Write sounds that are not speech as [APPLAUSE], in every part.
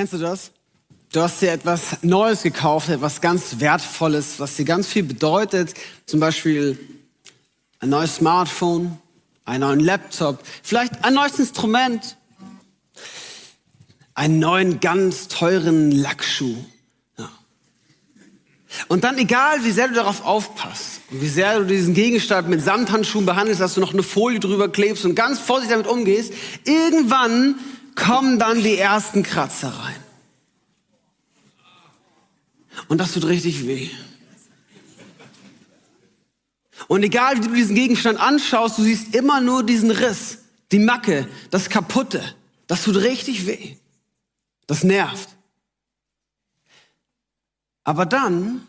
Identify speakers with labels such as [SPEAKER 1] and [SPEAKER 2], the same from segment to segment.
[SPEAKER 1] Kennst du das? Du hast dir etwas Neues gekauft, etwas ganz Wertvolles, was dir ganz viel bedeutet. Zum Beispiel ein neues Smartphone, einen neuen Laptop, vielleicht ein neues Instrument, einen neuen ganz teuren Lackschuh. Und dann, egal wie sehr du darauf aufpasst und wie sehr du diesen Gegenstand mit Samthandschuhen behandelst, dass du noch eine Folie drüber klebst und ganz vorsichtig damit umgehst, irgendwann kommen dann die ersten Kratzer rein. Und das tut richtig weh. Und egal wie du diesen Gegenstand anschaust, du siehst immer nur diesen Riss, die Macke, das Kaputte. Das tut richtig weh. Das nervt. Aber dann,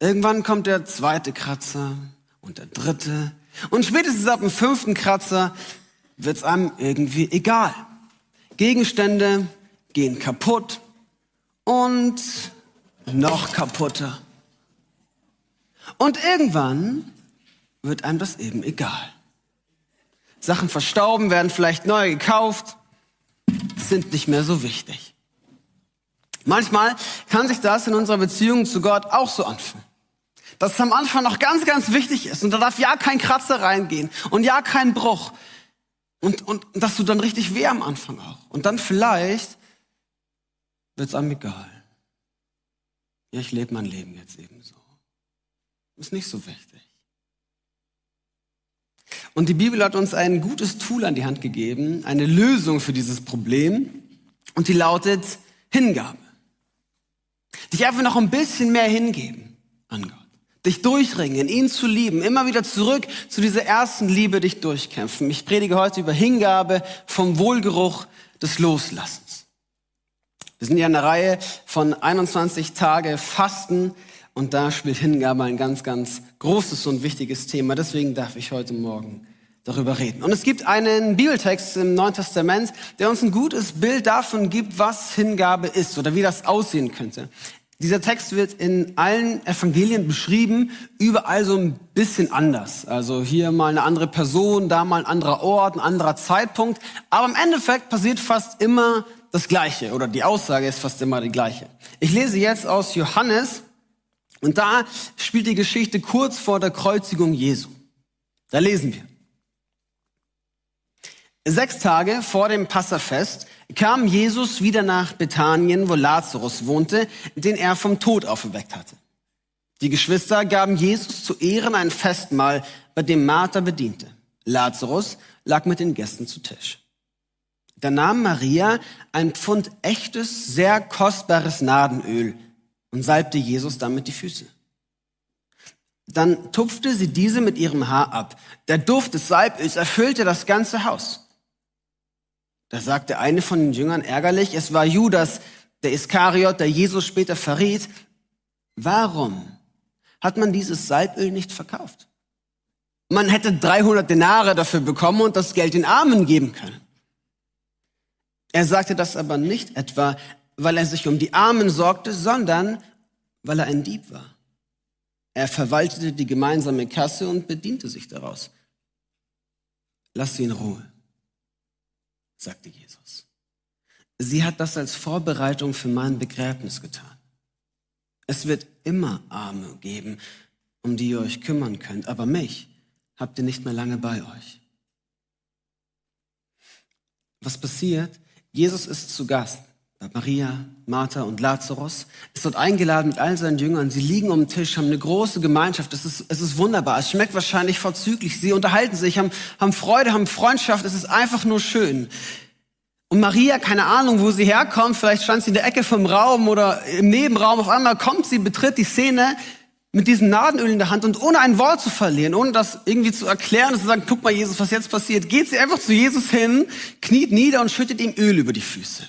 [SPEAKER 1] irgendwann kommt der zweite Kratzer und der dritte. Und spätestens ab dem fünften Kratzer wird's einem irgendwie egal. Gegenstände gehen kaputt und noch kaputter. Und irgendwann wird einem das eben egal. Sachen verstauben, werden vielleicht neu gekauft, sind nicht mehr so wichtig. Manchmal kann sich das in unserer Beziehung zu Gott auch so anfühlen. Dass es am Anfang noch ganz, ganz wichtig ist und da darf ja kein Kratzer reingehen und ja kein Bruch. Und, und dass du dann richtig weh am Anfang auch. Und dann vielleicht wird es einem egal. Ja, ich lebe mein Leben jetzt eben so. Ist nicht so wichtig. Und die Bibel hat uns ein gutes Tool an die Hand gegeben, eine Lösung für dieses Problem. Und die lautet Hingabe. Dich einfach noch ein bisschen mehr hingeben an Gott. Dich durchringen, ihn zu lieben, immer wieder zurück zu dieser ersten Liebe dich durchkämpfen. Ich predige heute über Hingabe vom Wohlgeruch des Loslassens. Wir sind ja in einer Reihe von 21 Tage Fasten und da spielt Hingabe ein ganz, ganz großes und wichtiges Thema. Deswegen darf ich heute Morgen darüber reden. Und es gibt einen Bibeltext im Neuen Testament, der uns ein gutes Bild davon gibt, was Hingabe ist oder wie das aussehen könnte. Dieser Text wird in allen Evangelien beschrieben, überall so ein bisschen anders. Also hier mal eine andere Person, da mal ein anderer Ort, ein anderer Zeitpunkt. Aber im Endeffekt passiert fast immer das Gleiche oder die Aussage ist fast immer die gleiche. Ich lese jetzt aus Johannes und da spielt die Geschichte kurz vor der Kreuzigung Jesu. Da lesen wir. Sechs Tage vor dem Passafest kam Jesus wieder nach Bethanien, wo Lazarus wohnte, den er vom Tod auferweckt hatte. Die Geschwister gaben Jesus zu Ehren ein Festmahl, bei dem Martha bediente. Lazarus lag mit den Gästen zu Tisch. Da nahm Maria ein Pfund echtes, sehr kostbares Nadenöl und salbte Jesus damit die Füße. Dann tupfte sie diese mit ihrem Haar ab. Der Duft des Salböls erfüllte das ganze Haus. Da sagte eine von den Jüngern ärgerlich, es war Judas, der Iskariot, der Jesus später verriet. Warum hat man dieses Salböl nicht verkauft? Man hätte 300 Denare dafür bekommen und das Geld den Armen geben können. Er sagte das aber nicht etwa, weil er sich um die Armen sorgte, sondern weil er ein Dieb war. Er verwaltete die gemeinsame Kasse und bediente sich daraus. Lass sie in Ruhe, sagte Jesus. Sie hat das als Vorbereitung für mein Begräbnis getan. Es wird immer Arme geben, um die ihr euch kümmern könnt, aber mich habt ihr nicht mehr lange bei euch. Was passiert, Jesus ist zu Gast bei Maria, Martha und Lazarus, ist dort eingeladen mit all seinen Jüngern. Sie liegen um den Tisch, haben eine große Gemeinschaft. Es ist, es ist wunderbar. Es schmeckt wahrscheinlich vorzüglich. Sie unterhalten sich, haben, haben Freude, haben Freundschaft. Es ist einfach nur schön. Und Maria, keine Ahnung, wo sie herkommt, vielleicht stand sie in der Ecke vom Raum oder im Nebenraum. Auf einmal kommt sie, betritt die Szene mit diesem Nadenöl in der Hand und ohne ein Wort zu verlieren, ohne das irgendwie zu erklären und zu sagen, guck mal Jesus, was jetzt passiert, geht sie einfach zu Jesus hin, kniet nieder und schüttet ihm Öl über die Füße.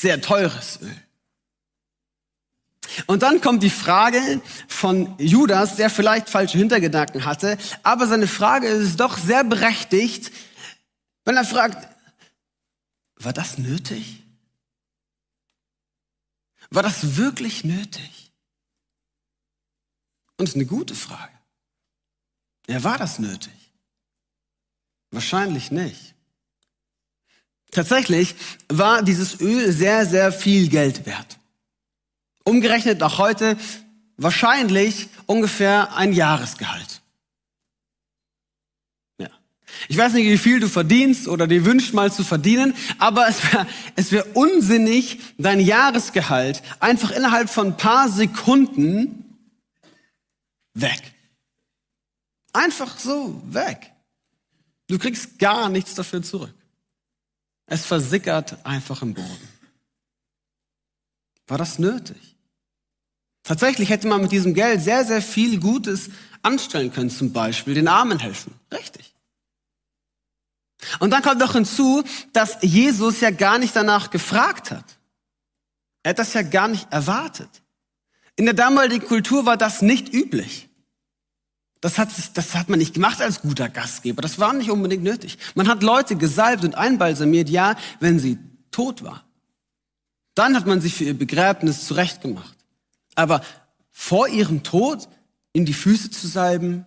[SPEAKER 1] Sehr teures Öl. Und dann kommt die Frage von Judas, der vielleicht falsche Hintergedanken hatte, aber seine Frage ist doch sehr berechtigt, wenn er fragt, war das nötig? War das wirklich nötig? Und es ist eine gute Frage. Ja, war das nötig? Wahrscheinlich nicht. Tatsächlich war dieses Öl sehr, sehr viel Geld wert. Umgerechnet nach heute wahrscheinlich ungefähr ein Jahresgehalt. Ja. Ich weiß nicht, wie viel du verdienst oder dir wünscht mal zu verdienen, aber es wäre wär unsinnig, dein Jahresgehalt einfach innerhalb von ein paar Sekunden weg. Einfach so weg. Du kriegst gar nichts dafür zurück. Es versickert einfach im Boden. War das nötig? Tatsächlich hätte man mit diesem Geld sehr, sehr viel Gutes anstellen können, zum Beispiel den Armen helfen. Richtig. Und dann kommt noch hinzu, dass Jesus ja gar nicht danach gefragt hat. Er hat das ja gar nicht erwartet. In der damaligen Kultur war das nicht üblich. Das hat, das hat man nicht gemacht als guter Gastgeber. Das war nicht unbedingt nötig. Man hat Leute gesalbt und einbalsamiert, ja, wenn sie tot waren. Dann hat man sich für ihr Begräbnis zurechtgemacht. Aber vor ihrem Tod in die Füße zu salben,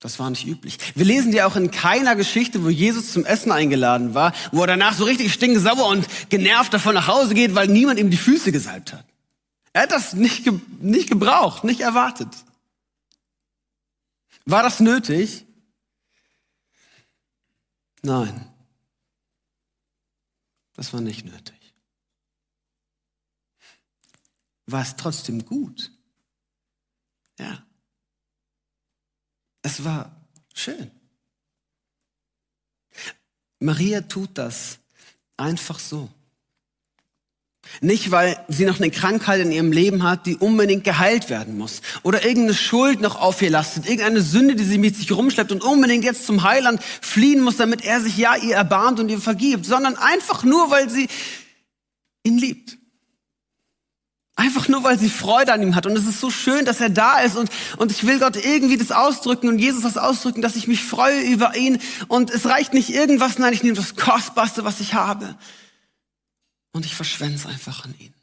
[SPEAKER 1] das war nicht üblich. Wir lesen dir auch in keiner Geschichte, wo Jesus zum Essen eingeladen war, wo er danach so richtig stinksauer und genervt davon nach Hause geht, weil niemand ihm die Füße gesalbt hat. Er hat das nicht, ge nicht gebraucht, nicht erwartet. War das nötig? Nein, das war nicht nötig. War es trotzdem gut? Ja. Es war schön. Maria tut das einfach so. Nicht, weil sie noch eine Krankheit in ihrem Leben hat, die unbedingt geheilt werden muss. Oder irgendeine Schuld noch auf ihr lastet. Irgendeine Sünde, die sie mit sich rumschleppt und unbedingt jetzt zum Heiland fliehen muss, damit er sich ja ihr erbarmt und ihr vergibt. Sondern einfach nur, weil sie ihn liebt. Einfach nur, weil sie Freude an ihm hat. Und es ist so schön, dass er da ist. Und, und ich will Gott irgendwie das ausdrücken und Jesus das ausdrücken, dass ich mich freue über ihn. Und es reicht nicht irgendwas, nein, ich nehme das Kostbarste, was ich habe. Und ich verschwende es einfach an ihn.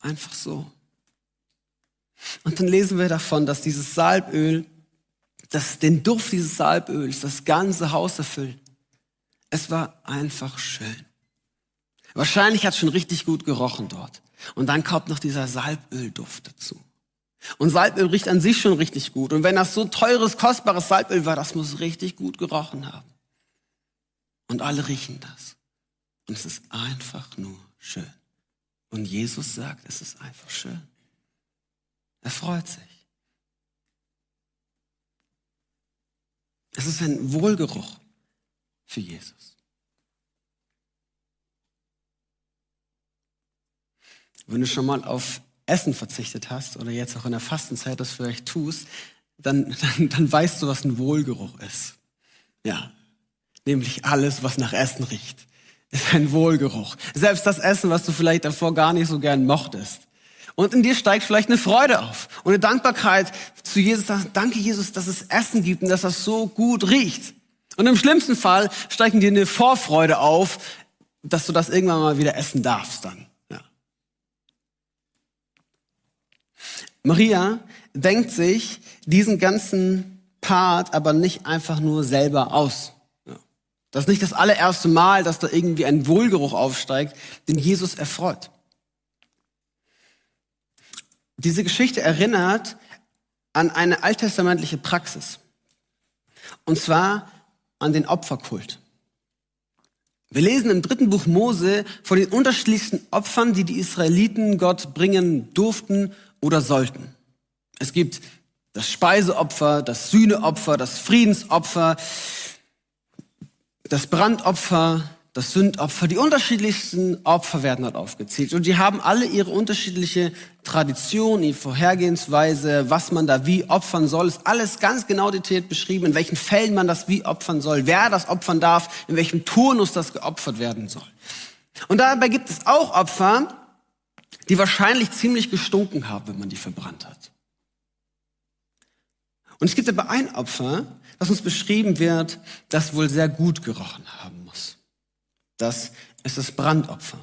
[SPEAKER 1] Einfach so. Und dann lesen wir davon, dass dieses Salböl, dass den Duft dieses Salböls das ganze Haus erfüllt. Es war einfach schön. Wahrscheinlich hat es schon richtig gut gerochen dort. Und dann kommt noch dieser Salbölduft dazu. Und Salböl riecht an sich schon richtig gut. Und wenn das so teures, kostbares Salböl war, das muss richtig gut gerochen haben. Und alle riechen das. Und es ist einfach nur schön. Und Jesus sagt, es ist einfach schön. Er freut sich. Es ist ein Wohlgeruch für Jesus. Wenn du schon mal auf Essen verzichtet hast oder jetzt auch in der Fastenzeit das vielleicht tust, dann, dann, dann weißt du, was ein Wohlgeruch ist. Ja, nämlich alles, was nach Essen riecht, ist ein Wohlgeruch. Selbst das Essen, was du vielleicht davor gar nicht so gern mochtest. Und in dir steigt vielleicht eine Freude auf und eine Dankbarkeit zu Jesus. Danke Jesus, dass es Essen gibt und dass das so gut riecht. Und im schlimmsten Fall steigt in dir eine Vorfreude auf, dass du das irgendwann mal wieder essen darfst dann. Maria denkt sich diesen ganzen Part aber nicht einfach nur selber aus. Das ist nicht das allererste Mal, dass da irgendwie ein Wohlgeruch aufsteigt, den Jesus erfreut. Diese Geschichte erinnert an eine alttestamentliche Praxis. Und zwar an den Opferkult. Wir lesen im dritten Buch Mose von den unterschiedlichsten Opfern, die die Israeliten Gott bringen durften oder sollten. Es gibt das Speiseopfer, das Sühneopfer, das Friedensopfer, das Brandopfer, das Sündopfer. Die unterschiedlichsten Opfer werden dort aufgezählt. Und die haben alle ihre unterschiedliche Tradition, ihre Vorhergehensweise, was man da wie opfern soll. Ist alles ganz genau detailliert beschrieben, in welchen Fällen man das wie opfern soll, wer das opfern darf, in welchem Turnus das geopfert werden soll. Und dabei gibt es auch Opfer, die wahrscheinlich ziemlich gestunken haben, wenn man die verbrannt hat. Und es gibt aber ein Opfer, das uns beschrieben wird, das wohl sehr gut gerochen haben muss. Das ist das Brandopfer.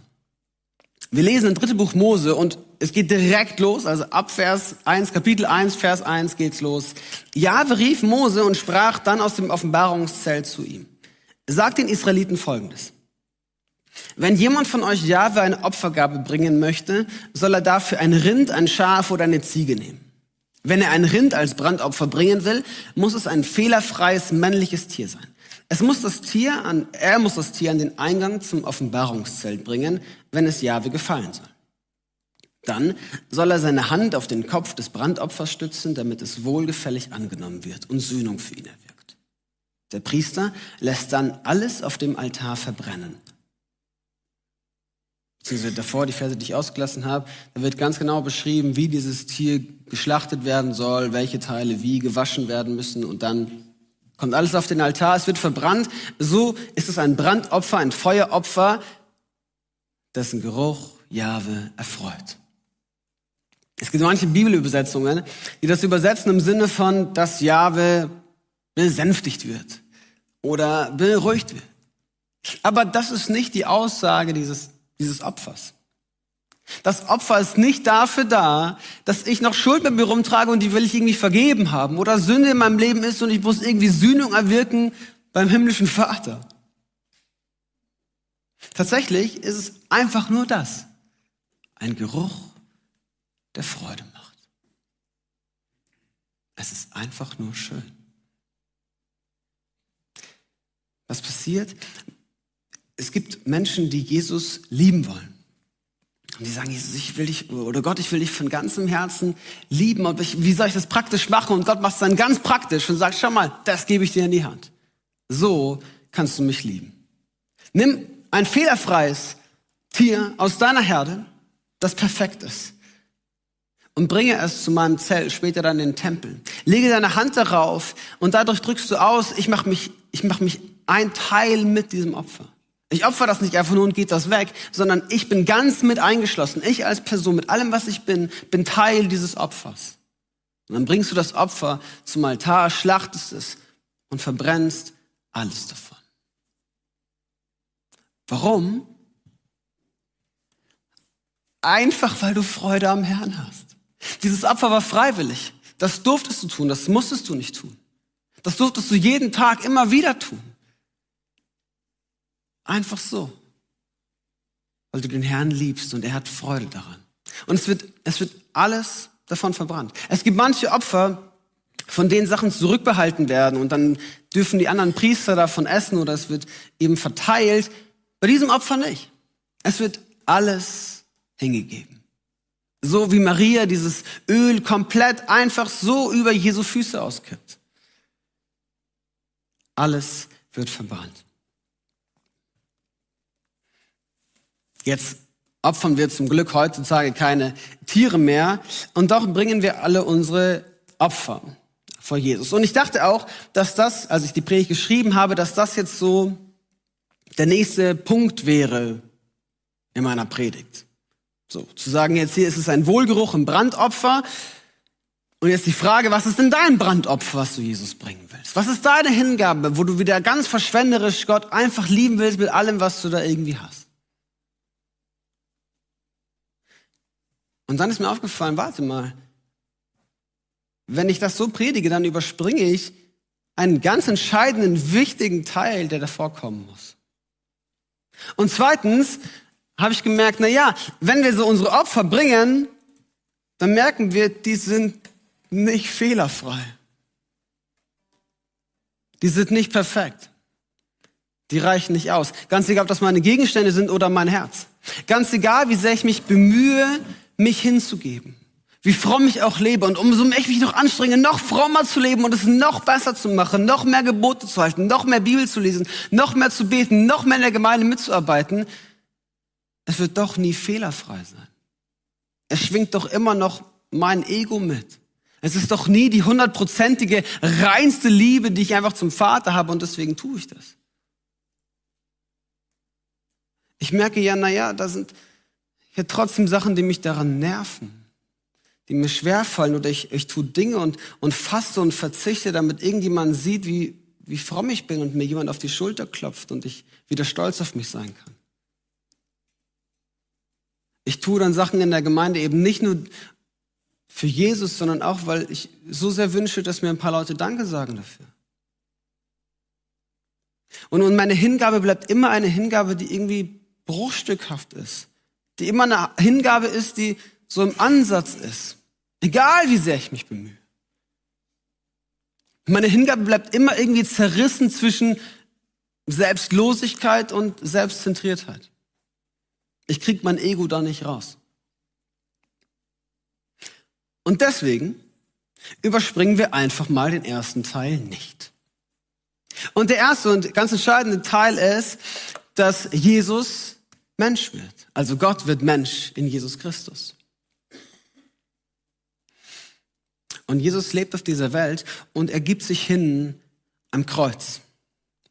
[SPEAKER 1] Wir lesen im dritten Buch Mose und es geht direkt los, also ab Vers 1, Kapitel 1, Vers 1 geht's los. Jahwe rief Mose und sprach dann aus dem Offenbarungszelt zu ihm. sagt den Israeliten Folgendes. Wenn jemand von euch Jahwe eine Opfergabe bringen möchte, soll er dafür ein Rind, ein Schaf oder eine Ziege nehmen. Wenn er ein Rind als Brandopfer bringen will, muss es ein fehlerfreies männliches Tier sein. Es muss das Tier an, er muss das Tier an den Eingang zum Offenbarungszelt bringen, wenn es Jahwe gefallen soll. Dann soll er seine Hand auf den Kopf des Brandopfers stützen, damit es wohlgefällig angenommen wird und Sühnung für ihn erwirkt. Der Priester lässt dann alles auf dem Altar verbrennen. Beziehungsweise davor, die Verse, die ich ausgelassen habe, da wird ganz genau beschrieben, wie dieses Tier geschlachtet werden soll, welche Teile wie gewaschen werden müssen und dann kommt alles auf den Altar, es wird verbrannt. So ist es ein Brandopfer, ein Feueropfer, dessen Geruch Jahwe erfreut. Es gibt manche Bibelübersetzungen, die das übersetzen im Sinne von, dass Jahwe besänftigt wird oder beruhigt wird. Aber das ist nicht die Aussage dieses, dieses Opfers. Das Opfer ist nicht dafür da, dass ich noch Schuld mit mir rumtrage und die will ich irgendwie vergeben haben oder Sünde in meinem Leben ist und ich muss irgendwie Sühnung erwirken beim himmlischen Vater. Tatsächlich ist es einfach nur das. Ein Geruch der Freude macht. Es ist einfach nur schön. Was passiert? Es gibt Menschen, die Jesus lieben wollen. Und die sagen, Jesus, ich will dich, oder Gott, ich will dich von ganzem Herzen lieben. Und ich, wie soll ich das praktisch machen? Und Gott macht es dann ganz praktisch und sagt, schau mal, das gebe ich dir in die Hand. So kannst du mich lieben. Nimm ein fehlerfreies Tier aus deiner Herde, das perfekt ist und bringe es zu meinem Zelt, später dann in den Tempel. Lege deine Hand darauf und dadurch drückst du aus, ich mache mich, ich mache mich ein Teil mit diesem Opfer. Ich opfer das nicht einfach nur und geht das weg, sondern ich bin ganz mit eingeschlossen. Ich als Person, mit allem, was ich bin, bin Teil dieses Opfers. Und dann bringst du das Opfer zum Altar, schlachtest es und verbrennst alles davon. Warum? Einfach weil du Freude am Herrn hast. Dieses Opfer war freiwillig. Das durftest du tun, das musstest du nicht tun. Das durftest du jeden Tag immer wieder tun. Einfach so. Weil du den Herrn liebst und er hat Freude daran. Und es wird, es wird alles davon verbrannt. Es gibt manche Opfer, von denen Sachen zurückbehalten werden und dann dürfen die anderen Priester davon essen oder es wird eben verteilt. Bei diesem Opfer nicht. Es wird alles hingegeben. So wie Maria dieses Öl komplett einfach so über Jesu Füße auskippt. Alles wird verbrannt. Jetzt opfern wir zum Glück heutzutage keine Tiere mehr und doch bringen wir alle unsere Opfer vor Jesus. Und ich dachte auch, dass das, als ich die Predigt geschrieben habe, dass das jetzt so der nächste Punkt wäre in meiner Predigt. So, zu sagen, jetzt hier ist es ein Wohlgeruch im Brandopfer. Und jetzt die Frage, was ist denn dein Brandopfer, was du Jesus bringen willst? Was ist deine Hingabe, wo du wieder ganz verschwenderisch Gott einfach lieben willst mit allem, was du da irgendwie hast? Und dann ist mir aufgefallen, warte mal, wenn ich das so predige, dann überspringe ich einen ganz entscheidenden, wichtigen Teil, der davor kommen muss. Und zweitens, habe ich gemerkt, na ja, wenn wir so unsere Opfer bringen, dann merken wir, die sind nicht fehlerfrei. Die sind nicht perfekt. Die reichen nicht aus. Ganz egal, ob das meine Gegenstände sind oder mein Herz. Ganz egal, wie sehr ich mich bemühe, mich hinzugeben. Wie fromm ich auch lebe. Und umso mehr ich mich noch anstrenge, noch frommer zu leben und es noch besser zu machen, noch mehr Gebote zu halten, noch mehr Bibel zu lesen, noch mehr zu beten, noch mehr in der Gemeinde mitzuarbeiten, es wird doch nie fehlerfrei sein. Es schwingt doch immer noch mein Ego mit. Es ist doch nie die hundertprozentige, reinste Liebe, die ich einfach zum Vater habe und deswegen tue ich das. Ich merke ja, naja, da sind hier trotzdem Sachen, die mich daran nerven, die mir schwerfallen oder ich, ich tue Dinge und, und faste und verzichte, damit irgendjemand sieht, wie, wie fromm ich bin und mir jemand auf die Schulter klopft und ich wieder stolz auf mich sein kann. Ich tue dann Sachen in der Gemeinde eben nicht nur für Jesus, sondern auch, weil ich so sehr wünsche, dass mir ein paar Leute Danke sagen dafür. Und, und meine Hingabe bleibt immer eine Hingabe, die irgendwie bruchstückhaft ist. Die immer eine Hingabe ist, die so im Ansatz ist. Egal wie sehr ich mich bemühe. Meine Hingabe bleibt immer irgendwie zerrissen zwischen Selbstlosigkeit und Selbstzentriertheit. Ich krieg mein Ego da nicht raus. Und deswegen überspringen wir einfach mal den ersten Teil nicht. Und der erste und ganz entscheidende Teil ist, dass Jesus Mensch wird. Also Gott wird Mensch in Jesus Christus. Und Jesus lebt auf dieser Welt und er gibt sich hin am Kreuz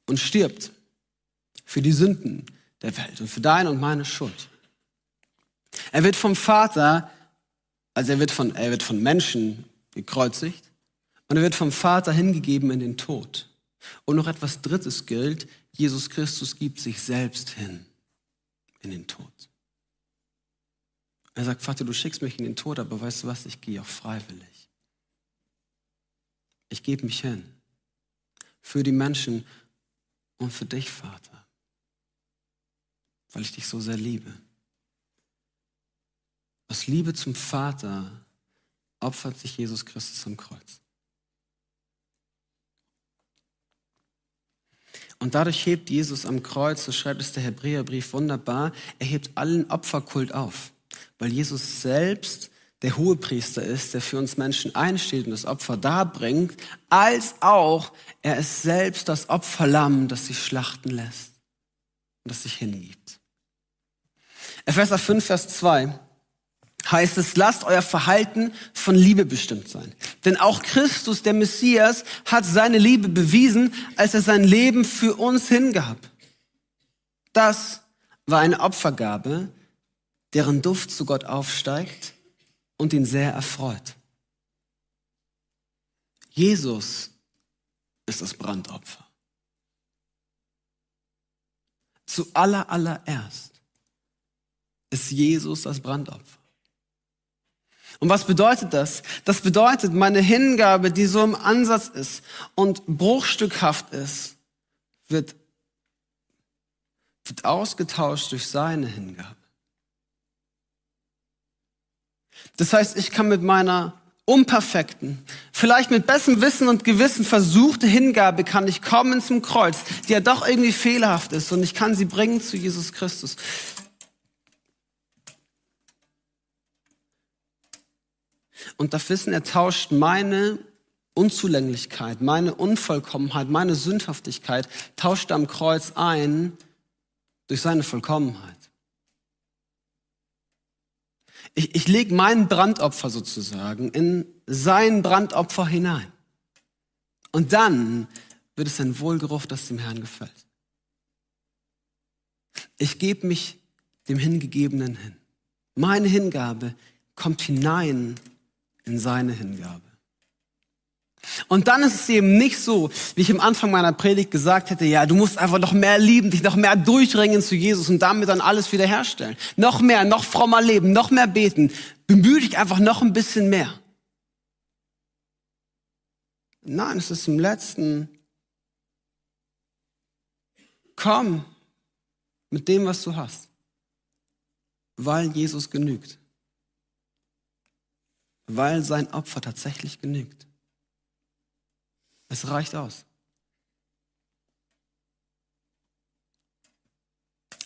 [SPEAKER 1] und stirbt für die Sünden der Welt und für deine und meine Schuld. Er wird vom Vater, also er wird von, er wird von Menschen gekreuzigt und er wird vom Vater hingegeben in den Tod. Und noch etwas Drittes gilt, Jesus Christus gibt sich selbst hin in den Tod. Er sagt, Vater, du schickst mich in den Tod, aber weißt du was, ich gehe auch freiwillig. Ich gebe mich hin für die Menschen und für dich, Vater, weil ich dich so sehr liebe. Aus Liebe zum Vater opfert sich Jesus Christus am Kreuz. Und dadurch hebt Jesus am Kreuz, so schreibt es der Hebräerbrief wunderbar, er hebt allen Opferkult auf, weil Jesus selbst der Hohepriester ist, der für uns Menschen einsteht und das Opfer darbringt, als auch er ist selbst das Opferlamm, das sich schlachten lässt und das sich hingibt. Epheser 5, Vers 2 heißt es, lasst euer Verhalten von Liebe bestimmt sein. Denn auch Christus, der Messias, hat seine Liebe bewiesen, als er sein Leben für uns hingab. Das war eine Opfergabe, deren Duft zu Gott aufsteigt und ihn sehr erfreut. Jesus ist das Brandopfer. Zu aller, allererst ist Jesus das Brandopfer. Und was bedeutet das? Das bedeutet, meine Hingabe, die so im Ansatz ist und bruchstückhaft ist, wird, wird ausgetauscht durch seine Hingabe. Das heißt, ich kann mit meiner unperfekten, vielleicht mit besserem Wissen und Gewissen versuchte Hingabe kann ich kommen zum Kreuz, die ja doch irgendwie fehlerhaft ist und ich kann sie bringen zu Jesus Christus. Und darf wissen, er tauscht meine Unzulänglichkeit, meine Unvollkommenheit, meine Sündhaftigkeit, tauscht am Kreuz ein durch seine Vollkommenheit. Ich, ich lege mein Brandopfer sozusagen in sein Brandopfer hinein. Und dann wird es ein Wohlgeruch, das dem Herrn gefällt. Ich gebe mich dem Hingegebenen hin. Meine Hingabe kommt hinein in seine Hingabe. Und dann ist es eben nicht so, wie ich am Anfang meiner Predigt gesagt hätte, ja, du musst einfach noch mehr lieben, dich noch mehr durchringen zu Jesus und damit dann alles wiederherstellen. Noch mehr, noch frommer leben, noch mehr beten. Bemühe dich einfach noch ein bisschen mehr. Nein, es ist im letzten, komm mit dem, was du hast, weil Jesus genügt weil sein Opfer tatsächlich genügt. Es reicht aus.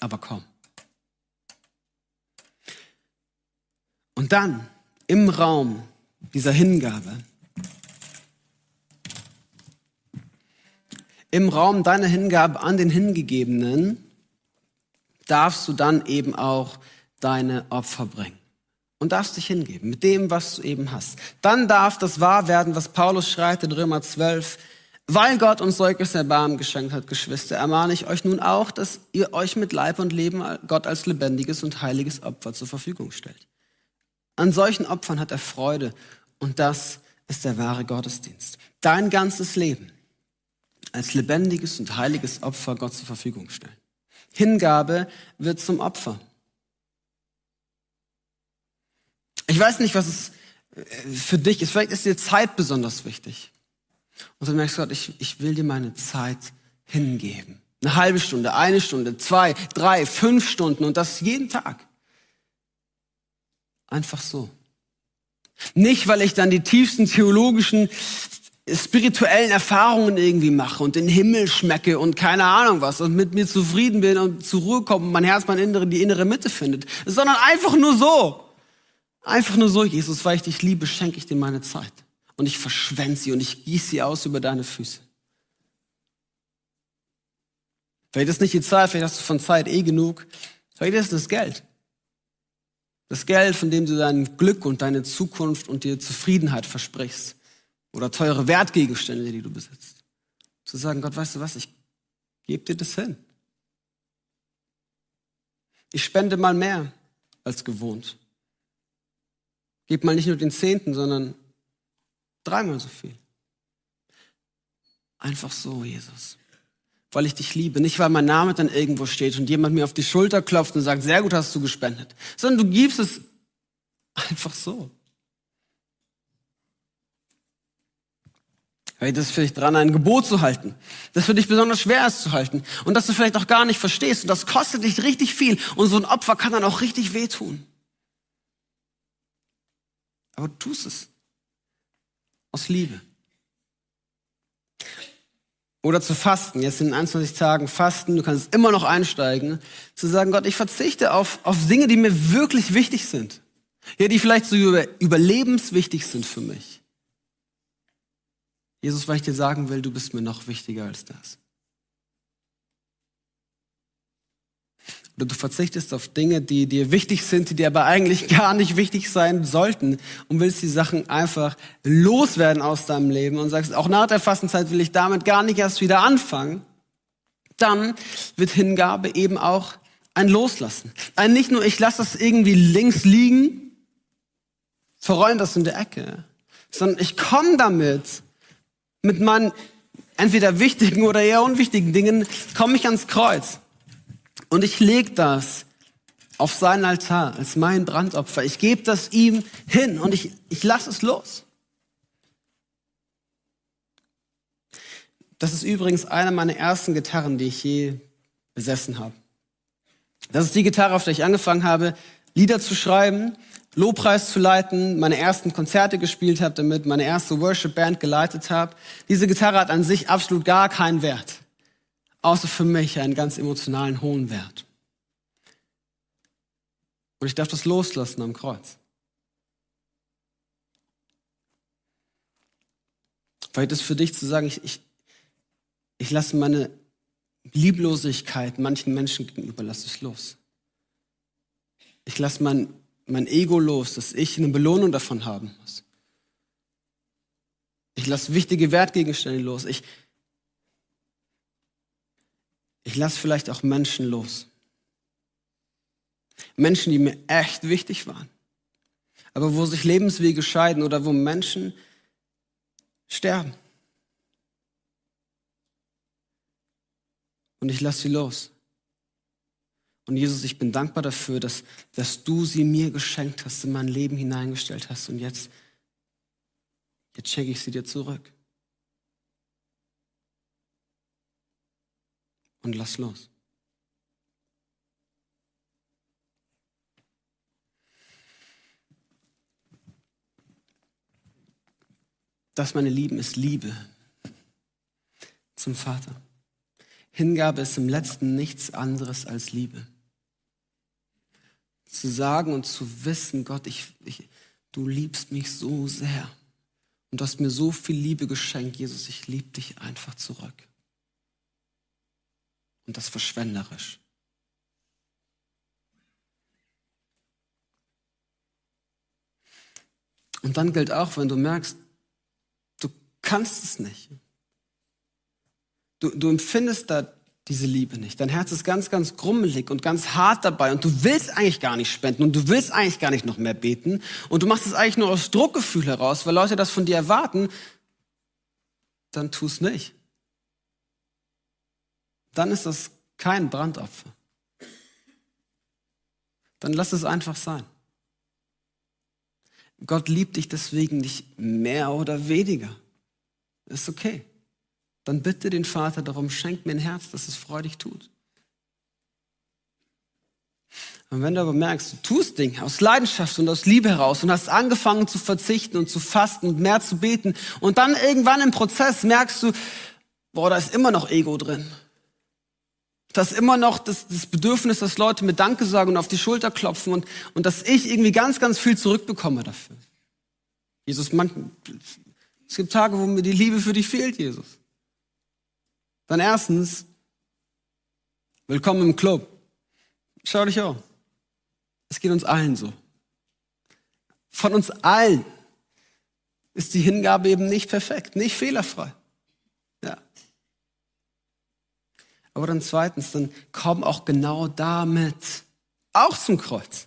[SPEAKER 1] Aber komm. Und dann im Raum dieser Hingabe, im Raum deiner Hingabe an den Hingegebenen, darfst du dann eben auch deine Opfer bringen und darfst dich hingeben mit dem, was du eben hast. Dann darf das wahr werden, was Paulus schreibt in Römer 12. Weil Gott uns solches Erbarmen geschenkt hat, Geschwister, ermahne ich euch nun auch, dass ihr euch mit Leib und Leben Gott als lebendiges und heiliges Opfer zur Verfügung stellt. An solchen Opfern hat er Freude und das ist der wahre Gottesdienst. Dein ganzes Leben als lebendiges und heiliges Opfer Gott zur Verfügung stellen. Hingabe wird zum Opfer. Ich weiß nicht, was es äh, für dich ist. Vielleicht ist dir Zeit besonders wichtig. Und du merkst Gott, ich, ich will dir meine Zeit hingeben. Eine halbe Stunde, eine Stunde, zwei, drei, fünf Stunden und das jeden Tag. Einfach so. Nicht, weil ich dann die tiefsten theologischen, spirituellen Erfahrungen irgendwie mache und den Himmel schmecke und keine Ahnung was und mit mir zufrieden bin und zur Ruhe komme und mein Herz, mein Innere, die innere Mitte findet, sondern einfach nur so. Einfach nur so, Jesus, weil ich dich liebe, schenke ich dir meine Zeit. Und ich verschwende sie und ich gieße sie aus über deine Füße. Vielleicht ist nicht die Zeit, vielleicht hast du von Zeit eh genug. Vielleicht ist das Geld. Das Geld, von dem du dein Glück und deine Zukunft und dir Zufriedenheit versprichst. Oder teure Wertgegenstände, die du besitzt. Zu sagen, Gott, weißt du was, ich gebe dir das hin. Ich spende mal mehr als gewohnt. Gib mal nicht nur den Zehnten, sondern dreimal so viel. Einfach so, Jesus weil ich dich liebe. Nicht, weil mein Name dann irgendwo steht und jemand mir auf die Schulter klopft und sagt, sehr gut hast du gespendet, sondern du gibst es einfach so. Hey, das ist vielleicht dran, ein Gebot zu halten. Das für dich besonders schwer ist zu halten. Und dass du vielleicht auch gar nicht verstehst. Und das kostet dich richtig viel. Und so ein Opfer kann dann auch richtig wehtun. Aber du tust es. Aus Liebe. Oder zu fasten, jetzt in 21 Tagen fasten, du kannst immer noch einsteigen, zu sagen, Gott, ich verzichte auf, auf Dinge, die mir wirklich wichtig sind. Ja, die vielleicht so über, überlebenswichtig sind für mich. Jesus, weil ich dir sagen will, du bist mir noch wichtiger als das. Du verzichtest auf Dinge, die dir wichtig sind, die dir aber eigentlich [LAUGHS] gar nicht wichtig sein sollten und willst die Sachen einfach loswerden aus deinem Leben und sagst, auch nach der Fastenzeit will ich damit gar nicht erst wieder anfangen. Dann wird Hingabe eben auch ein Loslassen. Ein nicht nur, ich lasse das irgendwie links liegen, verrollen das in der Ecke, sondern ich komme damit, mit meinen entweder wichtigen oder eher unwichtigen Dingen, komme ich ans Kreuz. Und ich lege das auf seinen Altar als mein Brandopfer. Ich gebe das ihm hin und ich, ich lasse es los. Das ist übrigens eine meiner ersten Gitarren, die ich je besessen habe. Das ist die Gitarre, auf der ich angefangen habe, Lieder zu schreiben, Lobpreis zu leiten, meine ersten Konzerte gespielt habe damit, meine erste Worship-Band geleitet habe. Diese Gitarre hat an sich absolut gar keinen Wert außer für mich einen ganz emotionalen hohen Wert. Und ich darf das loslassen am Kreuz. Vielleicht ist für dich zu sagen, ich, ich, ich lasse meine Lieblosigkeit manchen Menschen gegenüber, lasse ich los. Ich lasse mein, mein Ego los, dass ich eine Belohnung davon haben muss. Ich lasse wichtige Wertgegenstände los. Ich, ich lasse vielleicht auch Menschen los. Menschen, die mir echt wichtig waren. Aber wo sich Lebenswege scheiden oder wo Menschen sterben. Und ich lasse sie los. Und Jesus, ich bin dankbar dafür, dass, dass du sie mir geschenkt hast, in mein Leben hineingestellt hast. Und jetzt, jetzt schenke ich sie dir zurück. Und lass los. Das, meine Lieben, ist Liebe zum Vater. Hingabe ist im letzten nichts anderes als Liebe. Zu sagen und zu wissen, Gott, ich, ich, du liebst mich so sehr und du hast mir so viel Liebe geschenkt, Jesus, ich liebe dich einfach zurück und das verschwenderisch. Und dann gilt auch, wenn du merkst, du kannst es nicht. Du, du empfindest da diese Liebe nicht. Dein Herz ist ganz, ganz grummelig und ganz hart dabei und du willst eigentlich gar nicht spenden und du willst eigentlich gar nicht noch mehr beten und du machst es eigentlich nur aus Druckgefühl heraus, weil Leute das von dir erwarten, dann tu es nicht dann ist das kein Brandopfer. Dann lass es einfach sein. Gott liebt dich deswegen nicht mehr oder weniger. Ist okay. dann bitte den Vater darum, schenk mir ein Herz, das es freudig tut. Und wenn du aber merkst, du tust Dinge aus Leidenschaft und aus Liebe heraus und hast angefangen zu verzichten und zu fasten und mehr zu beten und dann irgendwann im Prozess merkst du, boah, da ist immer noch Ego drin. Da ist immer noch das, das Bedürfnis, dass Leute mir Danke sagen und auf die Schulter klopfen und, und dass ich irgendwie ganz, ganz viel zurückbekomme dafür. Jesus, man, es gibt Tage, wo mir die Liebe für dich fehlt, Jesus. Dann erstens, willkommen im Club. Schau dich auf. Es geht uns allen so. Von uns allen ist die Hingabe eben nicht perfekt, nicht fehlerfrei. Ja. Aber dann zweitens, dann komm auch genau damit auch zum Kreuz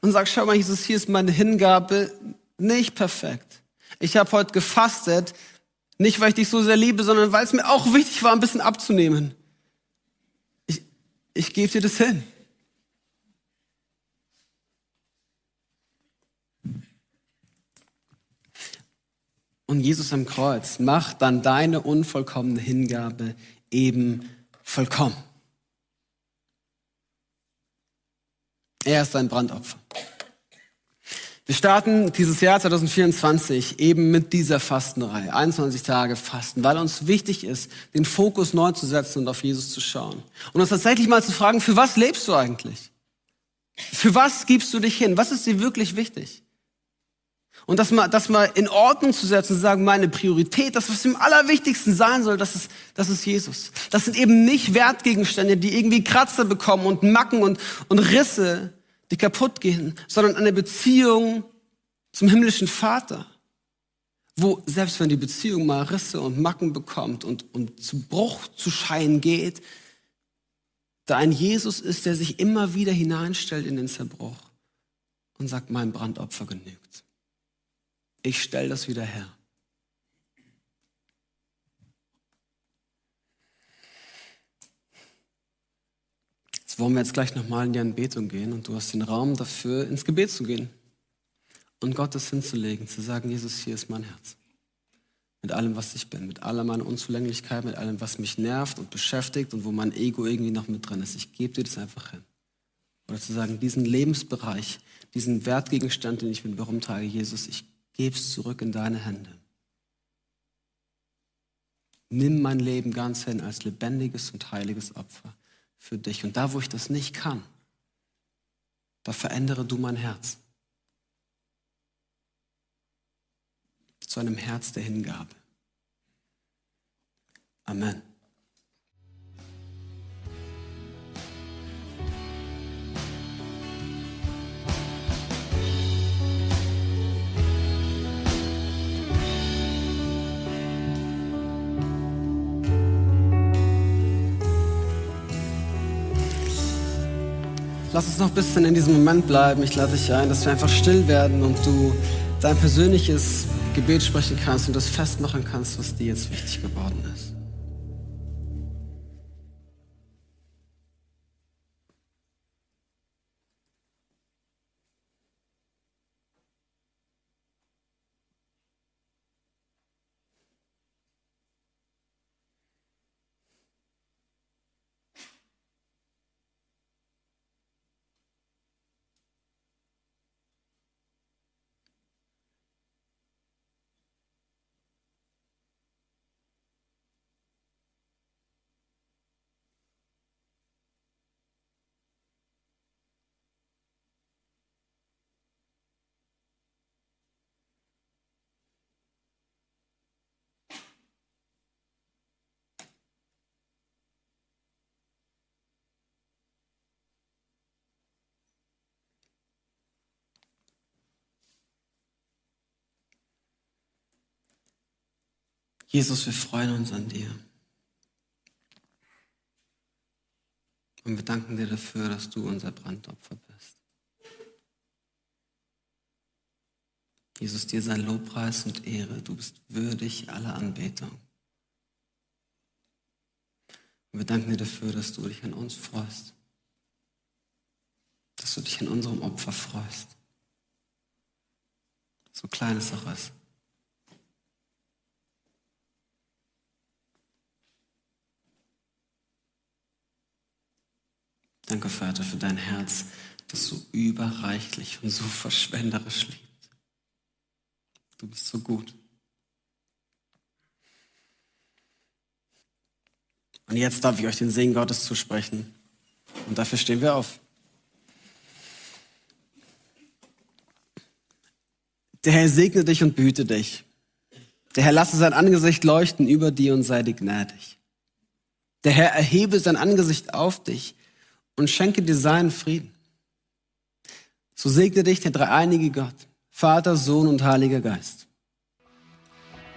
[SPEAKER 1] und sag, schau mal, Jesus, hier ist meine Hingabe nicht perfekt. Ich habe heute gefastet, nicht weil ich dich so sehr liebe, sondern weil es mir auch wichtig war, ein bisschen abzunehmen. Ich, ich gebe dir das hin. Und Jesus am Kreuz macht dann deine unvollkommene Hingabe eben vollkommen. Er ist dein Brandopfer. Wir starten dieses Jahr 2024 eben mit dieser Fastenreihe, 21 Tage Fasten, weil uns wichtig ist, den Fokus neu zu setzen und auf Jesus zu schauen. Und uns tatsächlich mal zu fragen, für was lebst du eigentlich? Für was gibst du dich hin? Was ist dir wirklich wichtig? Und das mal, das mal in Ordnung zu setzen, zu sagen, meine Priorität, das, was im Allerwichtigsten sein soll, das ist, das ist Jesus. Das sind eben nicht Wertgegenstände, die irgendwie Kratzer bekommen und Macken und, und Risse, die kaputt gehen, sondern eine Beziehung zum himmlischen Vater, wo selbst wenn die Beziehung mal Risse und Macken bekommt und, und zu Bruch zu Schein geht, da ein Jesus ist, der sich immer wieder hineinstellt in den Zerbruch und sagt, mein Brandopfer genügt ich stelle das wieder her. Jetzt wollen wir jetzt gleich nochmal in die Anbetung gehen und du hast den Raum dafür, ins Gebet zu gehen und Gottes hinzulegen, zu sagen, Jesus, hier ist mein Herz. Mit allem, was ich bin, mit aller meiner Unzulänglichkeit, mit allem, was mich nervt und beschäftigt und wo mein Ego irgendwie noch mit drin ist. Ich gebe dir das einfach hin. Oder zu sagen, diesen Lebensbereich, diesen Wertgegenstand, den ich mit mir rumtrage, Jesus, ich Geb's zurück in deine Hände. Nimm mein Leben ganz hin als lebendiges und heiliges Opfer für dich. Und da, wo ich das nicht kann, da verändere du mein Herz zu einem Herz der Hingabe. Amen. Lass uns noch ein bisschen in diesem Moment bleiben. Ich lade dich ein, dass wir einfach still werden und du dein persönliches Gebet sprechen kannst und das festmachen kannst, was dir jetzt wichtig geworden ist. Jesus, wir freuen uns an dir. Und wir danken dir dafür, dass du unser Brandopfer bist. Jesus, dir sei Lobpreis und Ehre. Du bist würdig aller Anbetung. Und wir danken dir dafür, dass du dich an uns freust. Dass du dich an unserem Opfer freust. So klein es auch ist. Danke, Vater, für dein Herz, das so überreichlich und so verschwenderisch liebt. Du bist so gut. Und jetzt darf ich euch den Segen Gottes zusprechen. Und dafür stehen wir auf. Der Herr segne dich und behüte dich. Der Herr lasse sein Angesicht leuchten über dir und sei dir gnädig. Der Herr erhebe sein Angesicht auf dich und schenke dir seinen Frieden. So segne dich der dreieinige Gott, Vater, Sohn und Heiliger Geist.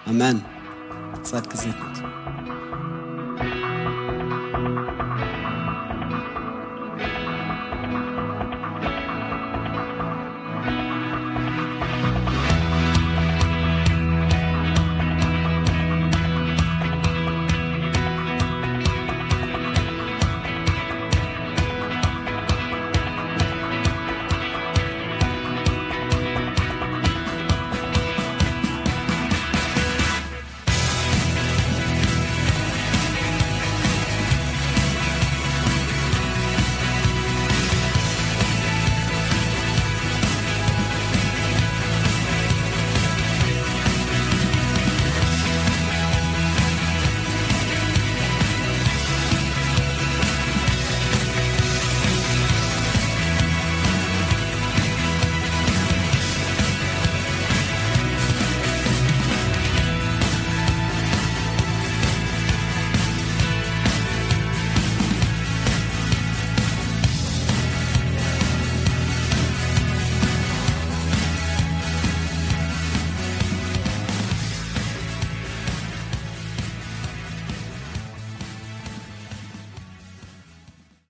[SPEAKER 1] Amen. Seid gesegnet.